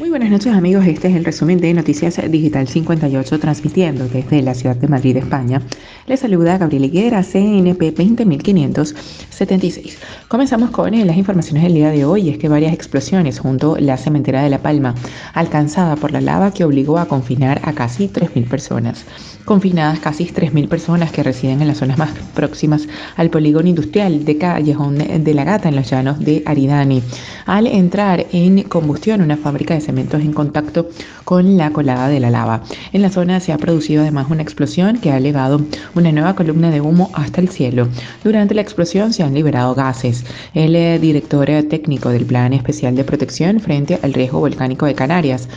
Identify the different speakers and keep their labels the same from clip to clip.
Speaker 1: Muy buenas noches amigos, este es el resumen de Noticias Digital 58 transmitiendo desde la ciudad de Madrid, España. Les saluda Gabriel Higuera, CNP 20576. Comenzamos con eh, las informaciones del día de hoy, es que varias explosiones junto a la cementera de La Palma, alcanzada por la lava que obligó a confinar a casi 3.000 personas. Confinadas casi 3.000 personas que residen en las zonas más próximas al polígono industrial de Callejón de la Gata en los llanos de Aridani, al entrar en combustión una fábrica de cementos en contacto con la colada de la lava. En la zona se ha producido además una explosión que ha elevado una nueva columna de humo hasta el cielo. Durante la explosión se han liberado gases. El eh, director eh, técnico del Plan Especial de Protección frente al riesgo volcánico de Canarias,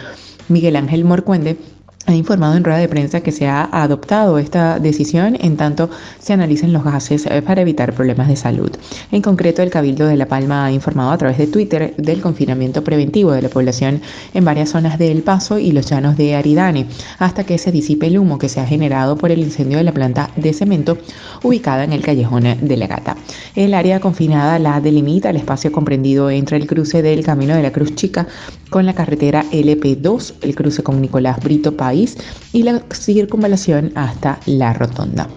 Speaker 1: Miguel Ángel Morcuende, ha informado en rueda de prensa que se ha adoptado esta decisión en tanto se analicen los gases eh, para evitar problemas de salud. En concreto, el Cabildo de La Palma ha informado a través de Twitter del confinamiento preventivo de la población en varias zonas de El Paso y los llanos de Aridane, hasta que se disipe el humo que se ha generado por el incendio de la planta de cemento ubicada en el callejón de la Gata. El área confinada la delimita el espacio comprendido entre el cruce del Camino de la Cruz Chica con la carretera LP2, el cruce con Nicolás Brito Paz y la circunvalación hasta la rotonda.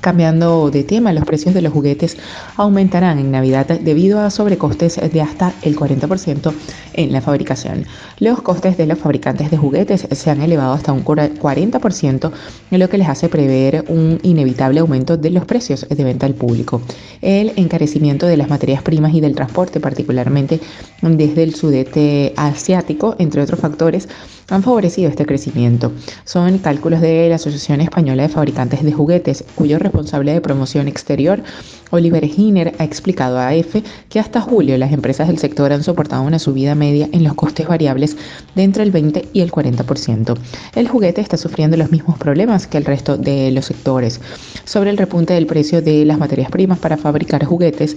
Speaker 1: Cambiando de tema, los precios de los juguetes aumentarán en Navidad debido a sobrecostes de hasta el 40% en la fabricación. Los costes de los fabricantes de juguetes se han elevado hasta un 40%, lo que les hace prever un inevitable aumento de los precios de venta al público. El encarecimiento de las materias primas y del transporte, particularmente desde el sudeste asiático, entre otros factores, han favorecido este crecimiento. Son cálculos de la Asociación Española de Fabricantes de Juguetes, cuyo responsable de promoción exterior, Oliver Hiner, ha explicado a AF que hasta julio las empresas del sector han soportado una subida media en los costes variables de entre el 20 y el 40%. El juguete está sufriendo los mismos problemas que el resto de los sectores. Sobre el repunte del precio de las materias primas para fabricar juguetes,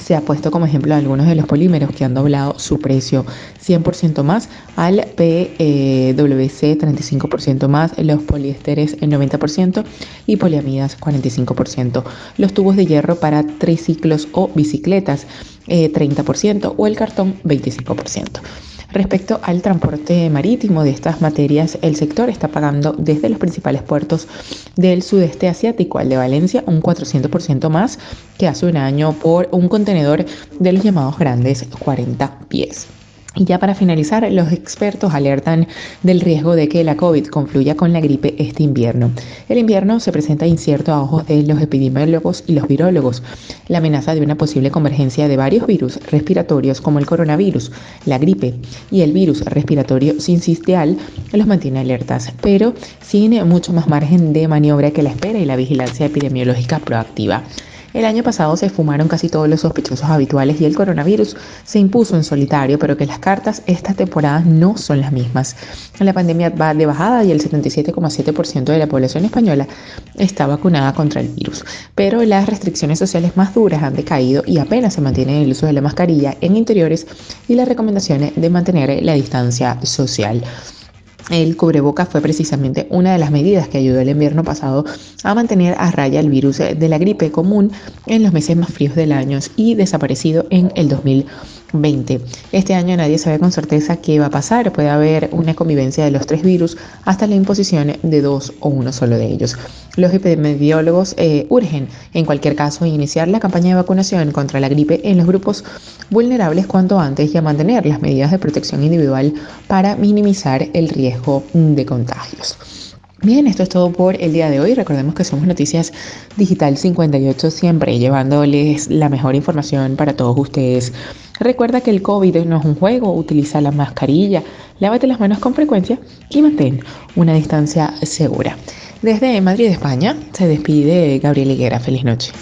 Speaker 1: se ha puesto como ejemplo algunos de los polímeros que han doblado su precio 100% más, al PWC 35% más, los poliésteres el 90% y poliamidas 45%, los tubos de hierro para triciclos o bicicletas 30% eh, o el cartón 25%. Respecto al transporte marítimo de estas materias, el sector está pagando desde los principales puertos del sudeste asiático al de Valencia un 400% más que hace un año por un contenedor de los llamados grandes 40 pies. Y ya para finalizar, los expertos alertan del riesgo de que la COVID confluya con la gripe este invierno. El invierno se presenta incierto a ojos de los epidemiólogos y los virólogos. La amenaza de una posible convergencia de varios virus respiratorios como el coronavirus, la gripe y el virus respiratorio sincitial los mantiene alertas, pero sin mucho más margen de maniobra que la espera y la vigilancia epidemiológica proactiva. El año pasado se fumaron casi todos los sospechosos habituales y el coronavirus se impuso en solitario, pero que las cartas esta temporada no son las mismas. La pandemia va de bajada y el 77,7% de la población española está vacunada contra el virus, pero las restricciones sociales más duras han decaído y apenas se mantiene el uso de la mascarilla en interiores y las recomendaciones de mantener la distancia social. El cubreboca fue precisamente una de las medidas que ayudó el invierno pasado a mantener a raya el virus de la gripe común en los meses más fríos del año y desaparecido en el 2020. Este año nadie sabe con certeza qué va a pasar. Puede haber una convivencia de los tres virus hasta la imposición de dos o uno solo de ellos. Los epidemiólogos eh, urgen, en cualquier caso, iniciar la campaña de vacunación contra la gripe en los grupos vulnerables cuanto antes y a mantener las medidas de protección individual para minimizar el riesgo de contagios. Bien, esto es todo por el día de hoy. Recordemos que somos Noticias Digital 58, siempre llevándoles la mejor información para todos ustedes. Recuerda que el COVID no es un juego, utiliza la mascarilla, lávate las manos con frecuencia y mantén una distancia segura. Desde Madrid, España, se despide Gabriel Higuera. Feliz noche.